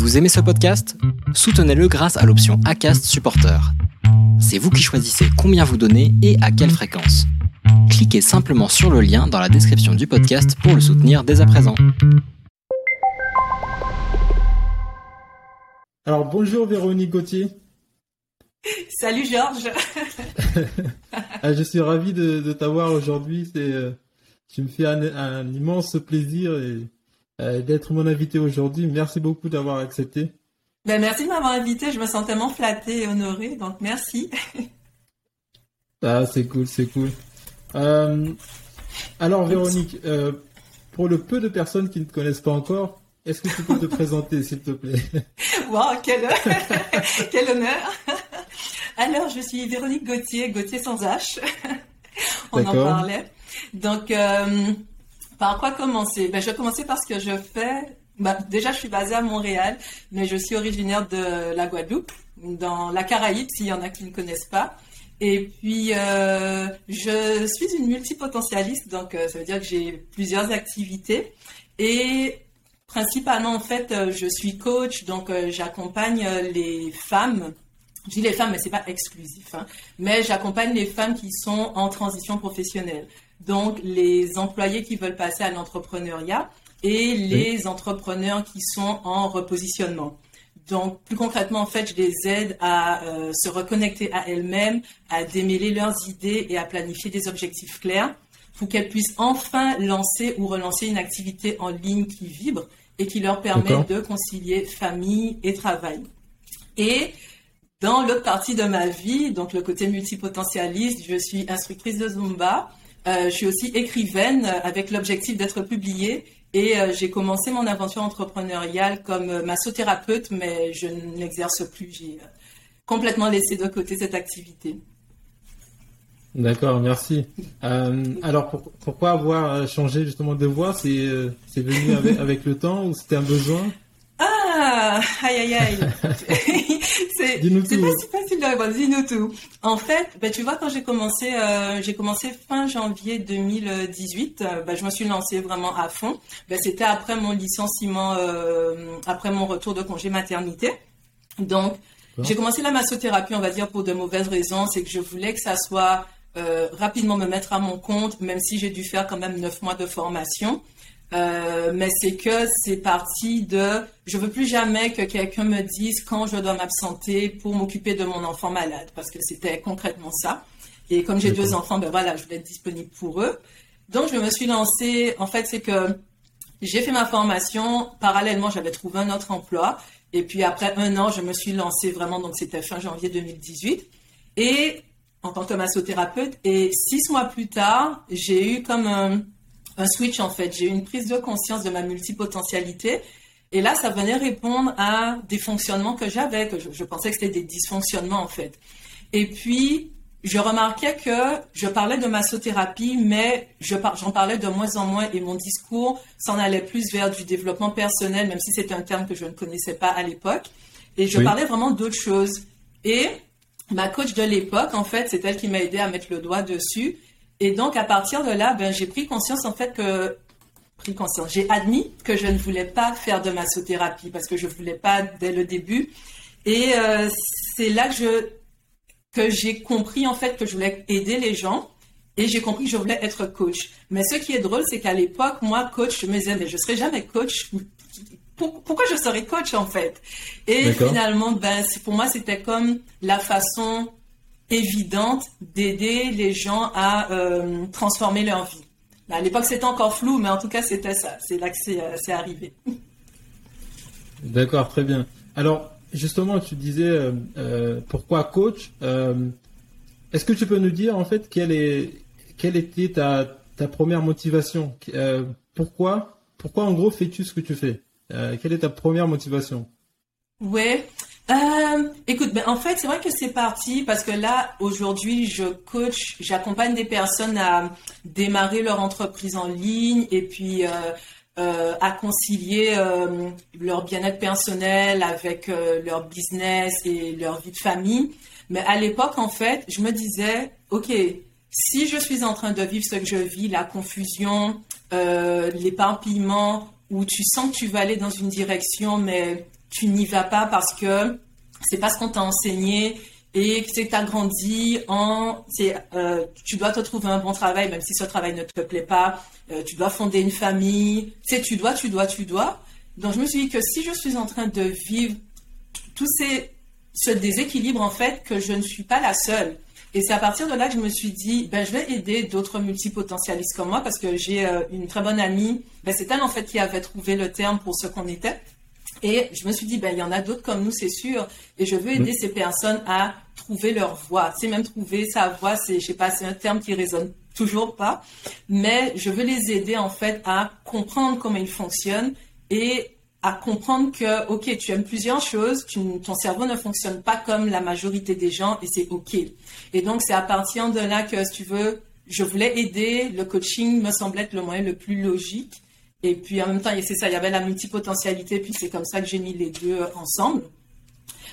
Vous aimez ce podcast? Soutenez-le grâce à l'option ACAST Supporter. C'est vous qui choisissez combien vous donnez et à quelle fréquence. Cliquez simplement sur le lien dans la description du podcast pour le soutenir dès à présent. Alors bonjour Véronique Gauthier. Salut Georges. Ah, je suis ravi de, t'avoir aujourd'hui. C'est, euh, tu me fais un, immense plaisir euh, d'être mon invité aujourd'hui. Merci beaucoup d'avoir accepté. Ben, merci de m'avoir invité. Je me sens tellement flattée et honorée, donc merci. ah, c'est cool, c'est cool. Euh, alors Véronique, pour le peu de personnes qui ne te connaissent pas encore, est-ce que tu peux te présenter, s'il te plaît? Wow, quel, quel honneur alors, je suis Véronique Gauthier, Gauthier sans H. On en parlait. Donc, euh, par quoi commencer? Ben, Je vais commencer par ce que je fais. Ben, déjà, je suis basée à Montréal, mais je suis originaire de la Guadeloupe, dans la Caraïbe, s'il y en a qui ne connaissent pas. Et puis, euh, je suis une multipotentialiste, donc euh, ça veut dire que j'ai plusieurs activités. Et principalement, en fait, je suis coach, donc j'accompagne les femmes je dis les femmes, mais c'est pas exclusif. Hein. Mais j'accompagne les femmes qui sont en transition professionnelle. Donc, les employés qui veulent passer à l'entrepreneuriat et les entrepreneurs qui sont en repositionnement. Donc, plus concrètement, en fait, je les aide à euh, se reconnecter à elles-mêmes, à démêler leurs idées et à planifier des objectifs clairs pour qu'elles puissent enfin lancer ou relancer une activité en ligne qui vibre et qui leur permet de concilier famille et travail. Et dans l'autre partie de ma vie, donc le côté multipotentialiste, je suis instructrice de Zumba. Euh, je suis aussi écrivaine avec l'objectif d'être publiée et euh, j'ai commencé mon aventure entrepreneuriale comme euh, massothérapeute, mais je n'exerce plus. J'ai complètement laissé de côté cette activité. D'accord, merci. alors pourquoi avoir changé justement de voix C'est venu avec, le temps ou c'était un besoin? Ah, aïe aïe aïe. c'est pas si facile de répondre. Dis-nous tout. En fait, ben, tu vois, quand j'ai commencé, euh, j'ai commencé fin janvier 2018. Euh, ben, je me suis lancée vraiment à fond. Ben, c'était après mon licenciement, euh, après mon retour de congé maternité. Donc, j'ai commencé la massothérapie, on va dire, pour de mauvaises raisons. C'est que je voulais que ça soit rapidement me mettre à mon compte, même si j'ai dû faire quand même neuf mois de formation. Euh, mais c'est que c'est parti de je veux plus jamais que quelqu'un me dise quand je dois m'absenter pour m'occuper de mon enfant malade parce que c'était concrètement ça. Et comme j'ai deux enfants, ben voilà, je voulais être disponible pour eux. Donc je me suis lancée. En fait, c'est que j'ai fait ma formation. Parallèlement, j'avais trouvé un autre emploi. Et puis après un an, je me suis lancée vraiment. Donc c'était fin janvier 2018. Et en tant que massothérapeute. Et six mois plus tard, j'ai eu comme un un switch en fait. J'ai eu une prise de conscience de ma multipotentialité. Et là, ça venait répondre à des fonctionnements que j'avais, que je, pensais que c'était des dysfonctionnements en fait. Et puis, je remarquais que je parlais de massothérapie, mais j'en parlais de moins en moins et mon discours s'en allait plus vers du développement personnel, même si c'était un terme que je ne connaissais pas à l'époque. Et je parlais vraiment d'autres choses. Et ma coach de l'époque, en fait, c'est elle qui m'a aidé à mettre le doigt dessus. Et donc, à partir de là, ben, j'ai pris conscience, en fait, que pris conscience. J'ai admis que je ne voulais pas faire de massothérapie parce que je voulais pas dès le début. Et euh, c'est là que je que j'ai compris en fait que je voulais aider les gens et j'ai compris que je voulais être coach. Mais ce qui est drôle, c'est qu'à l'époque, moi, coach, je me disais mais je serai jamais coach. Pourquoi je serais coach en fait? Et finalement, ben, pour moi, c'était comme la façon évidente d'aider les gens à euh, transformer leur vie. À l'époque, c'était encore flou, mais en tout cas, c'était ça. C'est là que c'est euh, arrivé. D'accord, très bien. Alors, justement, tu disais euh, pourquoi coach. Est-ce que tu peux nous dire, en fait, quelle, est, quelle était ta, ta première motivation? Pourquoi Pourquoi, en gros, fais-tu ce que tu fais? Quelle est ta première motivation? Ouais, euh, écoute, ben, en fait, c'est vrai que c'est parti parce que là, aujourd'hui, je coach, j'accompagne des personnes à démarrer leur entreprise en ligne et puis euh, euh, à concilier leur bien-être personnel avec leur business et leur vie de famille. Mais à l'époque, en fait, je me disais, OK, si je suis en train de vivre ce que je vis, la confusion, l'éparpillement, où tu sens que tu vas aller dans une direction, mais tu n'y vas pas parce que c'est pas ce qu'on t'a enseigné et que tu as grandi en, euh, tu dois te trouver un bon travail même si ce travail ne te plaît pas, euh, tu dois fonder une famille, tu tu dois, tu dois, tu dois. Donc je me suis dit que si je suis en train de vivre tous ces, ce déséquilibre en fait, que je ne suis pas la seule. Et c'est à partir de là que je me suis dit, ben, je vais aider d'autres multipotentialistes comme moi parce que j'ai euh, une très bonne amie. Ben, c'est elle, en fait, qui avait trouvé le terme pour ce qu'on était. Et je me suis dit, ben, il y en a d'autres comme nous, c'est sûr. Et je veux aider ces personnes à trouver leur voix. C'est même trouver sa voix, c'est, je sais pas, c'est un terme qui résonne toujours pas. Mais je veux les aider, en fait, à comprendre comment ils fonctionnent et à comprendre que, OK, tu aimes plusieurs choses, ton cerveau ne fonctionne pas comme la majorité des gens et c'est OK. Et donc, c'est à partir de là que, si tu veux, je voulais aider. Le coaching me semblait être le moyen le plus logique. Et puis, en même temps, c'est ça, il y avait la multipotentialité, puis c'est comme ça que j'ai mis les deux ensemble.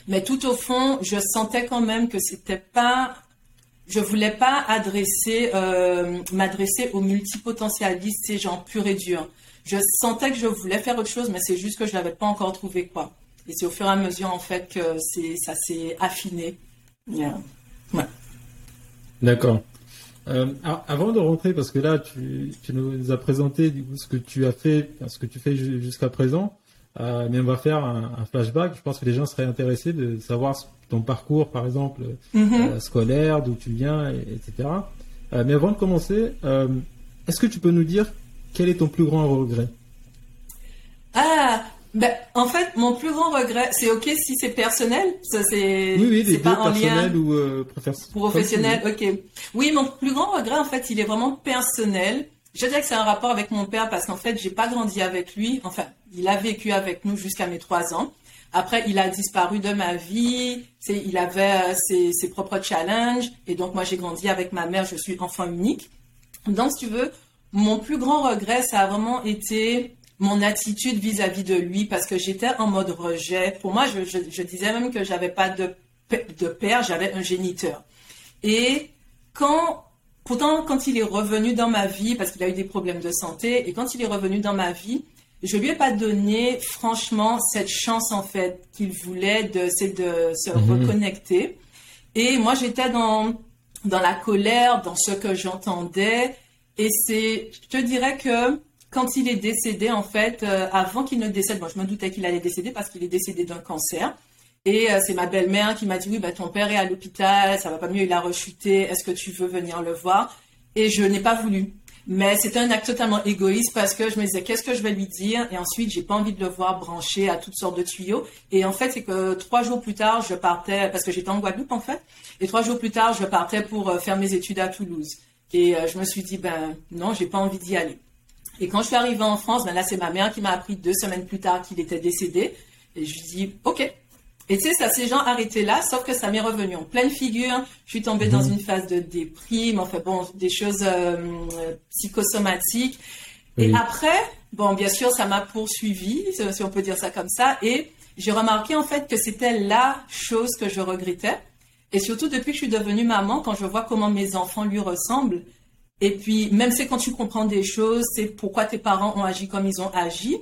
Mais tout au fond, je sentais quand même que c'était pas, je voulais pas adresser, euh, m'adresser aux multipotentialistes, ces gens purs et durs je sentais que je voulais faire autre chose, mais c'est juste que je l'avais pas encore trouvé quoi. Et c'est au fur et à mesure en fait que c'est ça s'est affiné. D'accord. Euh, avant de rentrer, parce que là, tu, nous as présenté du coup, ce que tu as fait, ce que tu fais jusqu'à présent, euh, mais on va faire un, flashback. Je pense que les gens seraient intéressés de savoir ton parcours, par exemple, euh, scolaire, d'où tu viens, etc. mais avant de commencer, est-ce que tu peux nous dire quel est ton plus grand regret? Ah, ben, en fait, mon plus grand regret, c'est ok si c'est personnel, ça c'est oui, oui, pas en lien ou euh, professionnel. Ok. Oui, mon plus grand regret, en fait, il est vraiment personnel. Je dirais que c'est un rapport avec mon père parce qu'en fait, j'ai pas grandi avec lui. Enfin, il a vécu avec nous jusqu'à mes trois ans. Après, il a disparu de ma vie. Il avait euh, ses, ses, propres challenges. Et donc, moi, j'ai grandi avec ma mère. Je suis enfant unique. Donc, si tu veux, mon plus grand regret, ça a vraiment été mon attitude vis-à-vis de lui parce que j'étais en mode rejet. Pour moi, je, disais même que j'avais pas de, de père, j'avais un géniteur. Et quand, pourtant, quand il est revenu dans ma vie, parce qu'il a eu des problèmes de santé, et quand il est revenu dans ma vie, je lui ai pas donné, franchement, cette chance, en fait, qu'il voulait de, c'est de se mhm. reconnecter. Et moi, j'étais dans, dans la colère, dans ce que j'entendais, et c'est, je te dirais que quand il est décédé, en fait, euh, avant qu'il ne décède, moi je me doutais qu'il allait décéder parce qu'il est décédé d'un cancer. Et euh, c'est ma belle-mère qui m'a dit oui, bah, ton père est à l'hôpital, ça va pas mieux, il a rechuté, est-ce que tu veux venir le voir? Et je n'ai pas voulu. Mais c'était un acte totalement égoïste parce que je me disais qu'est-ce que je vais lui dire? Et ensuite j'ai pas envie de le voir branché à toutes sortes de tuyaux. Et en fait c'est que trois jours plus tard je partais parce que j'étais en Guadeloupe en fait et trois jours plus tard je partais pour euh, faire mes études à Toulouse. Et je me suis dit, ben non, j'ai pas envie d'y aller. Et quand je suis arrivée en France, ben là, c'est ma mère qui m'a appris deux semaines plus tard qu'il était décédé. Et je lui dis, OK. Et tu sais, ça s'est gens arrêté là, sauf que ça m'est revenu en pleine figure. Je suis tombée dans mhm. une phase de déprime, enfin bon, des choses euh, psychosomatiques. Et après, bon, bien sûr, ça m'a poursuivi, si on peut dire ça comme ça. Et j'ai remarqué en fait que c'était la chose que je regrettais. Et surtout depuis que je suis devenue maman, quand je vois comment mes enfants lui ressemblent, et puis même c'est quand tu comprends des choses, c'est pourquoi tes parents ont agi comme ils ont agi.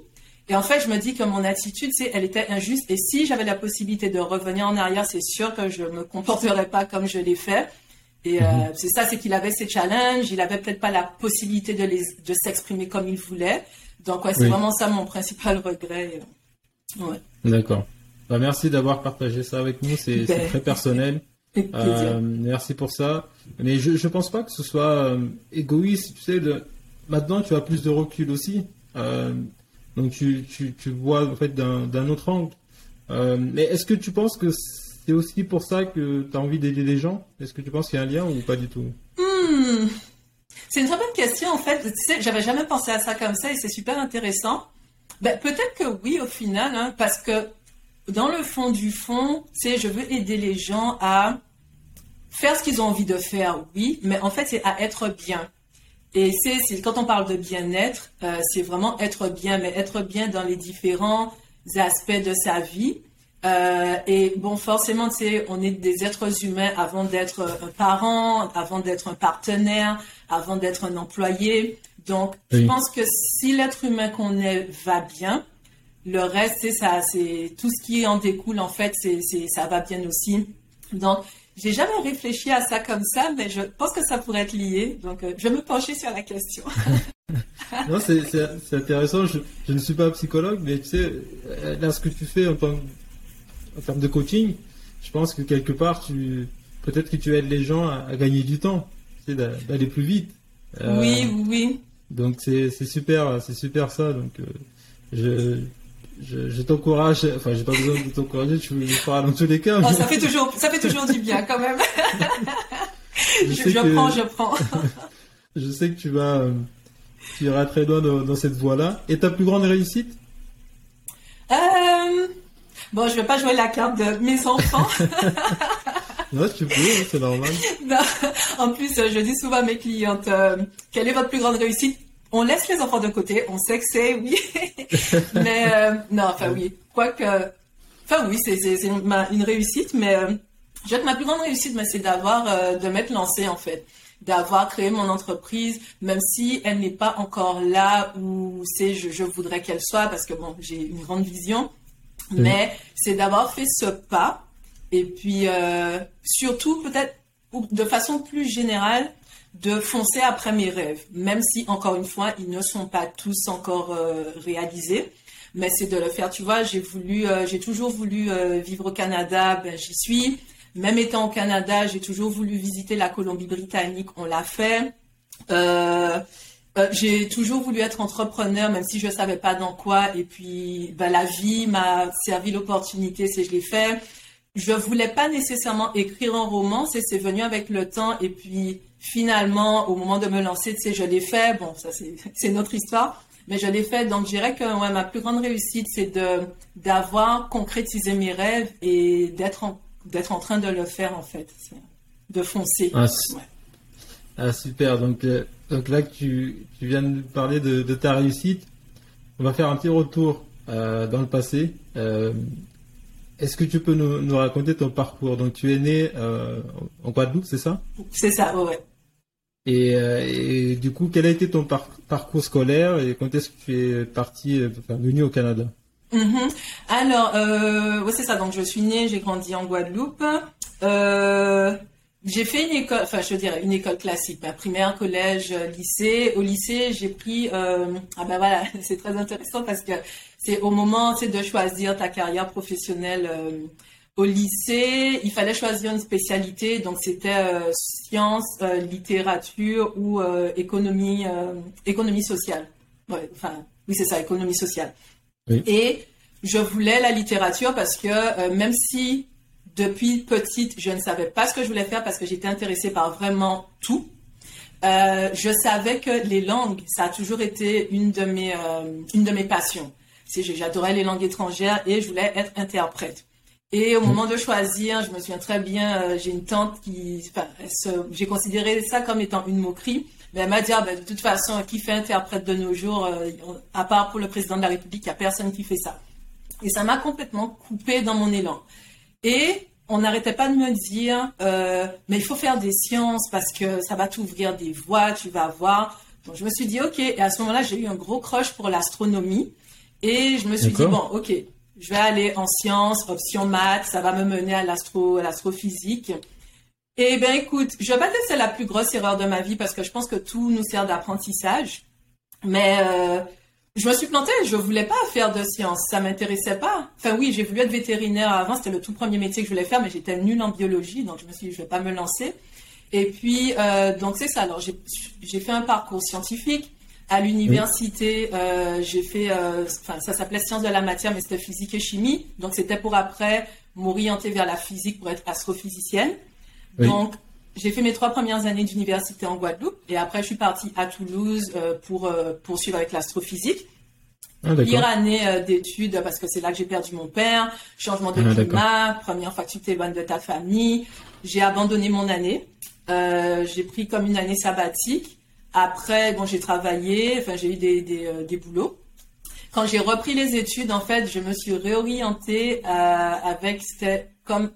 Et en fait, je me dis que mon attitude, c'est, elle était injuste. Et si j'avais la possibilité de revenir en arrière, c'est sûr que je me comporterais pas comme je l'ai fait. Et euh, mhm. c'est ça, c'est qu'il avait ses challenges, il avait peut-être pas la possibilité de les, de s'exprimer comme il voulait. Donc ouais, c'est vraiment ça mon principal regret. Ouais. D'accord. Bah, merci d'avoir partagé ça avec nous. C'est ben, très personnel. Euh, merci pour ça. Mais je ne pense pas que ce soit euh, égoïste. Tu sais, maintenant tu as plus de recul aussi. Euh, donc tu, tu, tu, vois en fait d'un autre angle. mais est-ce que tu penses que c'est aussi pour ça que tu as envie d'aider les gens? Est-ce que tu penses qu'il y a un lien ou pas du tout? Hmm. C'est une très bonne question en fait. Tu sais, j'avais jamais pensé à ça comme ça et c'est super intéressant. Ben, peut-être que oui au final, hein, parce que dans le fond du fond, c'est je veux aider les gens à faire ce qu'ils ont envie de faire, oui, mais en fait, c'est à être bien. Et c'est quand on parle de bien-être, euh, c'est vraiment être bien, mais être bien dans les différents aspects de sa vie. Euh, et bon, forcément, tu sais, on est des êtres humains avant d'être un parent, avant d'être un partenaire, avant d'être un employé. Donc, je pense que si l'être humain qu'on est va bien, le reste, c'est ça, c'est tout ce qui en découle en fait, c'est, ça va bien aussi. Donc, j'ai jamais réfléchi à ça comme ça, mais je pense que ça pourrait être lié. Donc, euh, je vais me pencher sur la question. non, c'est, intéressant. Je, ne suis pas psychologue, mais tu sais, euh, là, ce que tu fais en, en termes de coaching, je pense que quelque part, tu, peut-être que tu aides les gens à, gagner du temps, tu sais, d'aller plus vite. Euh, oui, oui. Donc, c'est, super, c'est super ça. Donc, je, je, t'encourage, enfin, j'ai pas besoin de t'encourager, tu le feras dans tous les cas. Oh, ça fait toujours, ça fait toujours du bien quand même. je, prends, je prends. je sais que tu vas, euh, tu iras très loin dans, cette voie-là. Et ta plus grande réussite? Euh... Bon, je vais pas jouer la carte de mes enfants. non, tu peux, hein, c'est normal. En plus, je dis souvent à mes clientes, euh, quelle est votre plus grande réussite? On laisse les enfants de côté, on sait que c'est oui, mais euh, non, enfin oui, quoique, enfin oui, c'est une, réussite, mais euh, je dirais que ma plus grande réussite, c'est d'avoir, euh, de m'être lancée en fait, d'avoir créé mon entreprise, même si elle n'est pas encore là où c'est je, voudrais qu'elle soit, parce que bon, j'ai une grande vision, mais c'est d'avoir fait ce pas, et puis surtout peut-être de façon plus générale, de foncer après mes rêves, même si, encore une fois, ils ne sont pas tous encore euh, réalisés. Mais c'est de le faire, tu vois, j'ai voulu, euh, j'ai toujours voulu euh, vivre au Canada, ben j'y suis. Même étant au Canada, j'ai toujours voulu visiter la Colombie-Britannique, on l'a fait. j'ai toujours voulu être entrepreneur, même si je ne savais pas dans quoi. Et puis, ben, la vie m'a servi l'opportunité, c'est je l'ai fait. Je voulais pas nécessairement écrire un roman, c'est venu avec le temps. Et puis, finalement, au moment de me lancer, tu sais, je l'ai fait. Bon, ça, c'est notre histoire. Mais je l'ai fait. Donc, je dirais que ouais, ma plus grande réussite, c'est d'avoir concrétisé mes rêves et d'être en, en train de le faire, en fait. De foncer. Ah, ah super. Donc, euh, donc là, tu, tu viens de parler de, de, ta réussite. On va faire un petit retour euh, dans le passé. Euh, est-ce que tu peux nous, nous, raconter ton parcours? Donc, tu es né euh, en Guadeloupe, c'est ça? C'est ça, ouais. Euh, et, du coup, quel a été ton parcours scolaire et quand est-ce que tu es parti, euh, enfin, venu au Canada? Mm-hmm. Alors, euh, c'est ça. Donc, je suis née, j'ai grandi en Guadeloupe. j'ai fait une école, enfin, je dirais une école classique, ma primaire, collège, lycée. Au lycée, j'ai pris, ah ben voilà, c'est très intéressant parce que c'est au moment, c'est de choisir ta carrière professionnelle au lycée, il fallait choisir une spécialité, donc c'était euh, sciences, euh, littérature ou euh, économie, économie sociale. Ouais, enfin, oui, c'est ça, économie sociale. Et je voulais la littérature parce que même si depuis petite, je ne savais pas ce que je voulais faire parce que j'étais intéressée par vraiment tout, je savais que les langues, ça a toujours été une de mes, une de mes passions. J'adorais les langues étrangères et je voulais être interprète. Et au moment de choisir, je me souviens très bien, euh, j'ai une tante qui, enfin, j'ai considéré ça comme étant une moquerie, mais elle m'a dit, ah, ben, de toute façon, qui fait interprète de nos jours, euh, à part pour le président de la République, il n'y a personne qui fait ça. Et ça m'a complètement coupé dans mon élan. Et on n'arrêtait pas de me dire, euh, mais il faut faire des sciences parce que ça va t'ouvrir des voies, tu vas voir. Donc je me suis dit, ok. Et à ce moment-là, j'ai eu un gros crush pour l'astronomie. Et je me suis dit, bon, ok, je vais aller en sciences, option maths, ça va me mener à l'astro, l'astrophysique. Eh bien, écoute, je vais pas dire c'est la plus grosse erreur de ma vie parce que je pense que tout nous sert d'apprentissage. Mais euh, je me suis plantée, je voulais pas faire de sciences, ça m'intéressait pas. Enfin oui, j'ai voulu être vétérinaire avant, c'était le tout premier métier que je voulais faire, mais j'étais nulle en biologie, donc je me suis dit, je vais pas me lancer. Et puis, euh, donc c'est ça. Alors j'ai fait un parcours scientifique. À l'université, euh, j'ai fait, euh, enfin, ça s'appelait sciences de la matière, mais c'était physique et chimie. Donc, c'était pour après m'orienter vers la physique pour être astrophysicienne. Donc, j'ai fait mes trois premières années d'université en Guadeloupe et après, je suis partie à Toulouse euh, pour poursuivre avec l'astrophysique. Ah, Pire année d'études parce que c'est là que j'ai perdu mon père, changement de ah, climat, première tu t'éloignes de ta famille. J'ai abandonné mon année. j'ai pris comme une année sabbatique. Après, bon, j'ai travaillé, enfin, j'ai eu des, des, euh, des boulots. Quand j'ai repris les études, en fait, je me suis réorientée euh, avec, c'était comme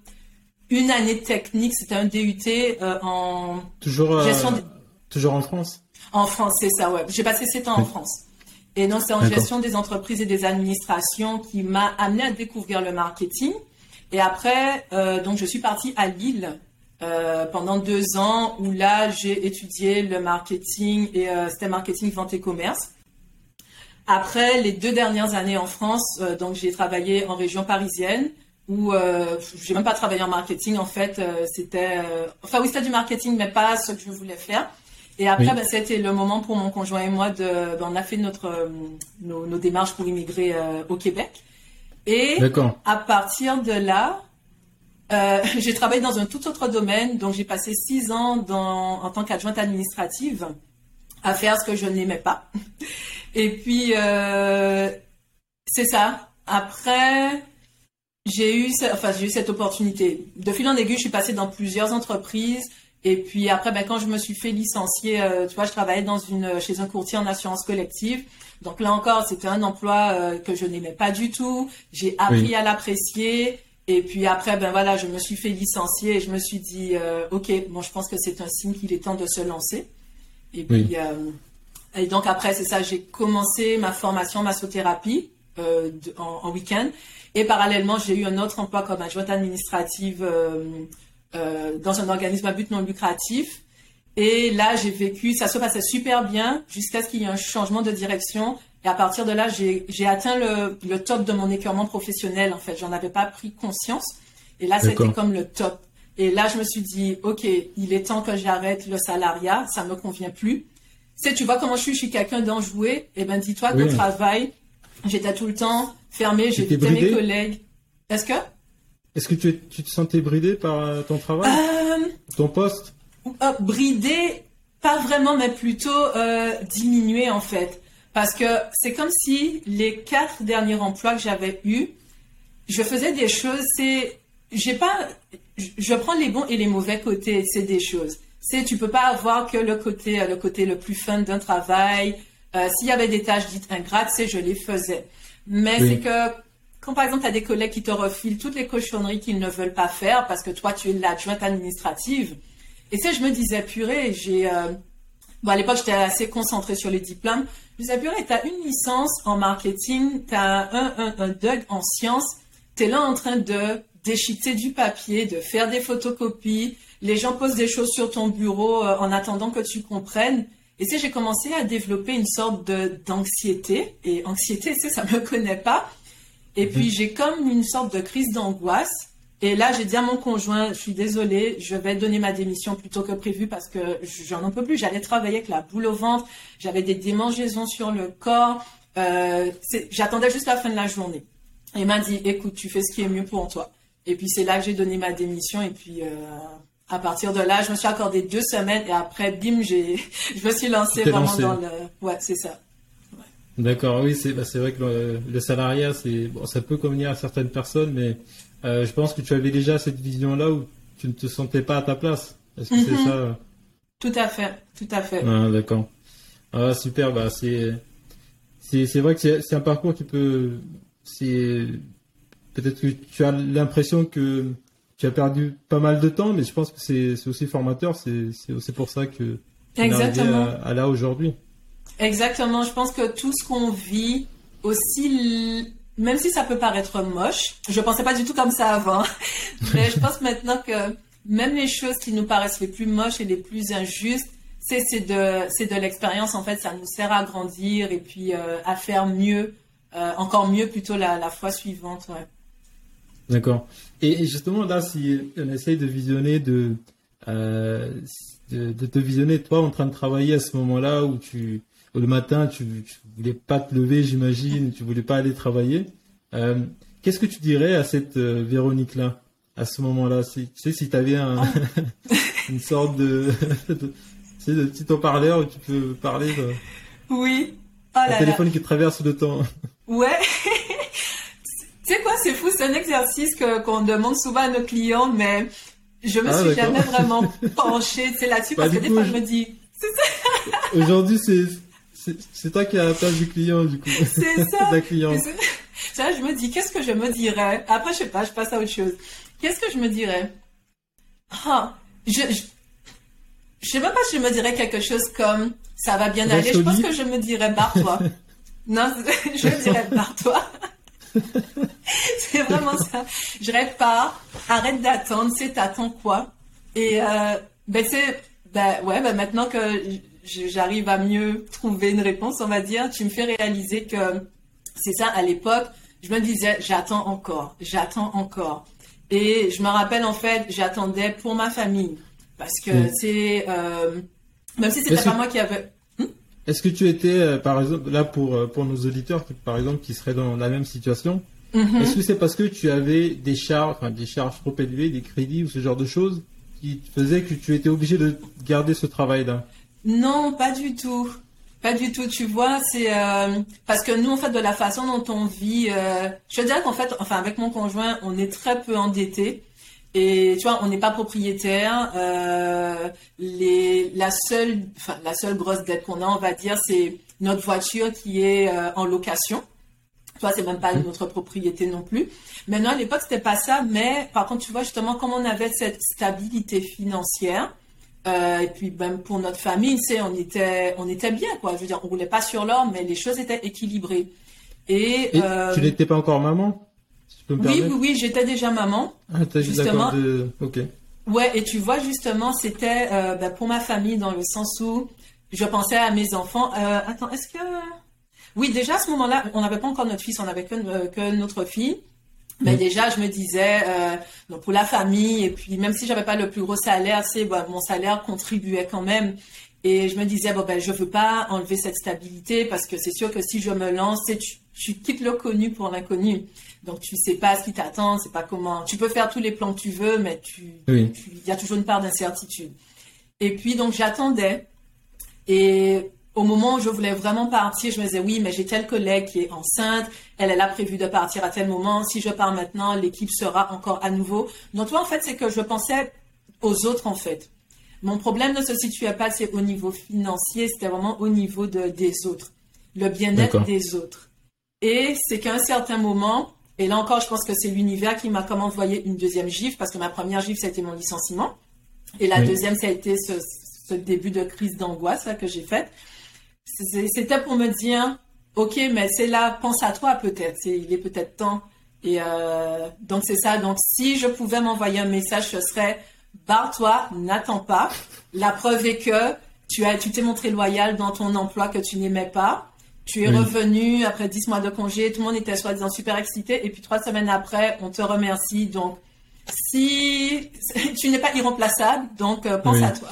une année technique, c'était un DUT euh, en toujours, gestion Toujours en France? En France, c'est ça, ouais. J'ai passé sept ans en France. Et donc, c'est en gestion des entreprises et des administrations qui m'a amené à découvrir le marketing. Et après, euh, donc, je suis partie à Lille euh, pendant deux ans où là, j'ai étudié le marketing et euh, c'était marketing, vente et commerce. Après les deux dernières années en France, euh, donc j'ai travaillé en région parisienne où euh, j'ai même pas travaillé en marketing en fait. C'était, enfin oui, c'était du marketing, mais pas ce que je voulais faire. Et après, ben, c'était le moment pour mon conjoint et moi de, ben, on a fait notre nos, nos, démarches pour immigrer au Québec. Et à partir de là, euh, j'ai travaillé dans un tout autre domaine, donc j'ai passé six ans dans, en tant qu'adjointe administrative à faire ce que je n'aimais pas. Et puis, euh, c'est ça. Après, j'ai eu, enfin, j'ai eu cette opportunité. De fil en aiguille, je suis passée dans plusieurs entreprises. Et puis après, ben, quand je me suis fait licencier, euh, tu vois, je travaillais dans une, chez un courtier en assurance collective. Donc là encore, c'était un emploi que je n'aimais pas du tout. J'ai appris à l'apprécier. Et puis après, ben voilà, je me suis fait licencier et je me suis dit, euh, ok, bon, je pense que c'est un signe qu'il est temps de se lancer. Et puis, euh, et donc après, c'est ça, j'ai commencé ma formation massothérapie euh, en, en week-end. Et parallèlement, j'ai eu un autre emploi comme adjointe administrative euh, dans un organisme à but non lucratif. Et là, j'ai vécu, ça se passait super bien jusqu'à ce qu'il y ait un changement de direction. Et à partir de là, j'ai atteint le, le, top de mon écœurement professionnel. En fait, j'en avais pas pris conscience. Et là, c'était comme le top. Et là, je me suis dit, OK, il est temps que j'arrête le salariat. Ça me convient plus. Tu sais, tu vois comment je suis, je suis quelqu'un d'enjoué. Eh ben, dis-toi qu'au travail, j'étais tout le temps fermé, j'évitais mes collègues. Est-ce que? Est-ce que tu, tu, te sentais bridé par euh, ton travail? Euh... Ton poste? Euh, bridé, pas vraiment, mais plutôt euh, diminué en fait. Parce que c'est comme si les quatre derniers emplois que j'avais eus, je faisais des choses, c'est, j'ai pas, je prends les bons et les mauvais côtés, c'est des choses. C'est, tu peux pas avoir que le côté, le côté le plus fun d'un travail. Euh, S'il y avait des tâches dites ingrates, c'est je les faisais. Mais c'est que quand par exemple tu as des collègues qui te refilent toutes les cochonneries qu'ils ne veulent pas faire parce que toi tu es l'adjointe administrative. Et c'est, je me disais purée, j'ai, euh, bon à l'époque j'étais assez concentrée sur les diplômes. Je disais purée, t'as une licence en marketing, t'as un, un, un DUG en sciences, t'es là en train de déchiqueter du papier, de faire des photocopies. Les gens posent des choses sur ton bureau euh, en attendant que tu comprennes. Et c'est j'ai commencé à développer une sorte de d'anxiété. Et anxiété, c'est ça me connaît pas. Et mhm. puis j'ai comme une sorte de crise d'angoisse. Et là, j'ai dit à mon conjoint, je suis désolée, je vais donner ma démission plutôt que prévu parce que j'en en peux plus. J'allais travailler avec la boule au ventre, j'avais des démangeaisons sur le corps. Euh, J'attendais juste la fin de la journée. Et il m'a dit, écoute, tu fais ce qui est mieux pour toi. Et puis c'est là que j'ai donné ma démission. Et puis euh, à partir de là, je me suis accordé deux semaines et après, bim, je me suis lancé vraiment dans le. Ouais, c'est ça. D'accord, oui, c'est bah, vrai que le, salariat, bon, ça peut convenir à certaines personnes, mais euh, je pense que tu avais déjà cette vision-là où tu ne te sentais pas à ta place. Est-ce que c'est mhm. ça Tout à fait, tout à fait. Ah, d'accord. Ah, super, bah, c'est vrai que c'est un parcours qui peut. C'est peut-être que tu as l'impression que tu as perdu pas mal de temps, mais je pense que c'est aussi formateur. C'est aussi pour ça que tu es à, à, là aujourd'hui. Exactement. Je pense que tout ce qu'on vit, aussi, même si ça peut paraître moche, je pensais pas du tout comme ça avant, mais je pense maintenant que même les choses qui nous paraissent les plus moches et les plus injustes, c'est de, de l'expérience en fait. Ça nous sert à grandir et puis euh, à faire mieux, euh, encore mieux plutôt la, la fois suivante. Ouais. D'accord. Et justement, là, si on essaye de visionner, de, euh, de, de, te visionner, toi, en train de travailler à ce moment-là où tu, le matin, tu, tu voulais pas te lever, j'imagine, tu voulais pas aller travailler. Euh, Qu'est-ce que tu dirais à cette euh, Véronique-là, à ce moment-là? Si, Tu sais, si tu avais un, une sorte de, de, de petit haut-parleur où tu peux parler. De, oui. Oh un téléphone qui traverse le temps. Ouais. Tu sais quoi, c'est fou, c'est un exercice qu'on demande souvent à nos clients, mais je me ah, suis jamais vraiment penchée là-dessus bah, parce que des fois je me dis. Aujourd'hui, c'est c'est toi qui as la place du client, du coup. C'est ça. la cliente. Ça, je me dis, qu'est-ce que je me dirais? Après, je sais pas, je passe à autre chose. Qu'est-ce que je me dirais? Ah, je, je, je sais même pas si je me dirais quelque chose comme ça va bien aller. Je pense que je me dirais barre-toi. Non, je dirais pars-toi. c'est vraiment ça. Je répare, arrête d'attendre, c'est t'attends quoi. Et euh, ben c'est, ben ouais, ben maintenant que j'arrive à mieux trouver une réponse, on va dire, tu me fais réaliser que c'est ça à l'époque. Je me disais, j'attends encore, j'attends encore. Et je me rappelle en fait, j'attendais pour ma famille parce que mm. c'est euh, même si c'était pas moi qui avait. Hmm? Est-ce que tu étais, euh, par exemple, là pour, euh, pour nos auditeurs, par exemple, qui seraient dans la même situation, mm-hmm. est-ce que c'est parce que tu avais des charges, enfin, des charges trop élevées, des crédits ou ce genre de choses qui faisaient que tu étais obligé de garder ce travail-là? Non, pas du tout. Pas du tout, tu vois, c'est euh, parce que nous, en fait, de la façon dont on vit, je veux dire qu'en fait, enfin, avec mon conjoint, on est très peu endetté. Et tu vois, on n'est pas propriétaire. Euh, les, la seule, enfin, la seule grosse dette qu'on a, on va dire, c'est notre voiture qui est euh, en location. Tu vois, c'est même pas mmh. notre propriété non plus. Maintenant, à l'époque, c'était pas ça. Mais par contre, tu vois, justement, comme on avait cette stabilité financière, euh, et puis même pour notre famille, c'est on était, on était bien, quoi. Je veux dire, on roulait pas sur l'or, mais les choses étaient équilibrées. Et, et euh, tu n'étais pas encore maman oui, oui, oui, j'étais déjà maman. Ah, justement. De... Ok. Ouais, et tu vois, justement, c'était euh, bah, pour ma famille dans le sens où je pensais à mes enfants. Attends, est-ce que... Oui, déjà à ce moment-là, on n'avait pas encore notre fils, on n'avait que, que, notre fille. Mais mm. déjà, je me disais, donc pour la famille, et puis même si j'avais pas le plus gros salaire, c'est bah, mon salaire contribuait quand même. Et je me disais, bon, ben, je veux pas enlever cette stabilité parce que c'est sûr que si je me lance, tu, tu quittes le connu pour l'inconnu. Donc tu sais pas ce qui t'attend, c'est pas comment. Tu peux faire tous les plans que tu veux, mais tu, il y a toujours une part d'incertitude. Et puis donc j'attendais. Et au moment où je voulais vraiment partir, je me disais oui, mais j'ai tel collègue qui est enceinte, elle, elle a prévu de partir à tel moment. Si je pars maintenant, l'équipe sera encore à nouveau. Donc toi, en fait, c'est que je pensais aux autres en fait. Mon problème ne se situait pas c'est au niveau financier, c'était vraiment au niveau de, des autres, le bien-être des autres. Et c'est qu'à un certain moment, et là encore, je pense que c'est l'univers qui m'a comme envoyé une deuxième gifle, parce que ma première gifle, ça a été mon licenciement. Et la deuxième, ça a été ce, début de crise d'angoisse que j'ai faite. C'était pour me dire, ok, mais c'est là, pense à toi peut-être, il est peut-être temps. Et euh, donc c'est ça. Donc si je pouvais m'envoyer un message, ce serait barre-toi, n'attends pas. La preuve est que tu as, tu t'es montré loyal dans ton emploi que tu n'aimais pas. Tu es revenu après 10 mois de congé, tout le monde était soi-disant super excité, et puis trois semaines après, on te remercie. Donc, si tu n'es pas irremplaçable, donc euh, pense à toi.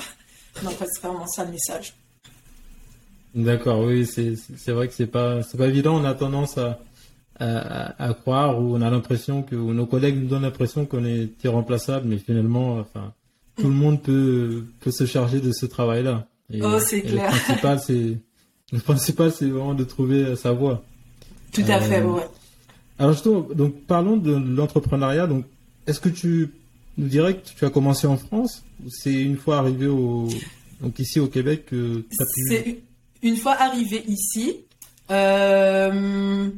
Donc, c'est vraiment ça le message. D'accord, oui, c'est vrai que c'est pas, pas évident. On a tendance à, à, croire ou on a l'impression que nos collègues nous donnent l'impression qu'on est irremplaçable, mais finalement, enfin, tout le monde peut, peut se charger de ce travail-là. oh, c'est clair. Le principal, c'est le principal, c'est vraiment de trouver sa voie. Tout à fait, euh, oui. Alors justement, donc parlons de l'entrepreneuriat. Donc, est-ce que tu nous dirais que tu as commencé en France ou c'est une fois arrivé au donc ici au Québec que tu as pu... Une fois arrivé ici. Euh,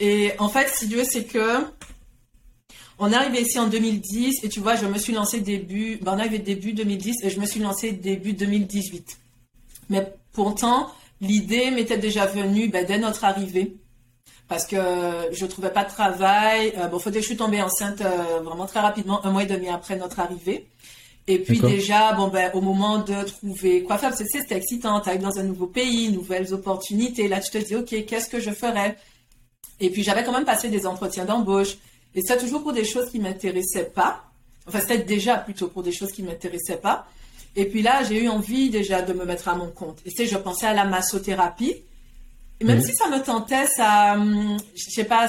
et en fait, si veux, c'est que on est arrivé ici en 2010 et tu vois, je me suis lancé début, ben on début 2010 et je me suis lancé début 2018. Mais pourtant, l'idée m'était déjà venue ben, dès notre arrivée parce que je trouvais pas de travail. Euh, bon, faut que je suis tombée enceinte euh, vraiment très rapidement, un mois et demi après notre arrivée. Et puis déjà, bon ben, au moment de trouver quoi faire, c'était excitant. T'arrives dans un nouveau pays, nouvelles opportunités. Là, tu te dis, ok, qu'est-ce que je ferais? Et puis j'avais quand même passé des entretiens d'embauche. Et ça toujours pour des choses qui m'intéressaient pas. Enfin, c'était déjà plutôt pour des choses qui m'intéressaient pas. Et puis là, j'ai eu envie déjà de me mettre à mon compte. Et c'est, je pensais à la massothérapie. Et même si ça me tentait, ça, hum, je sais pas,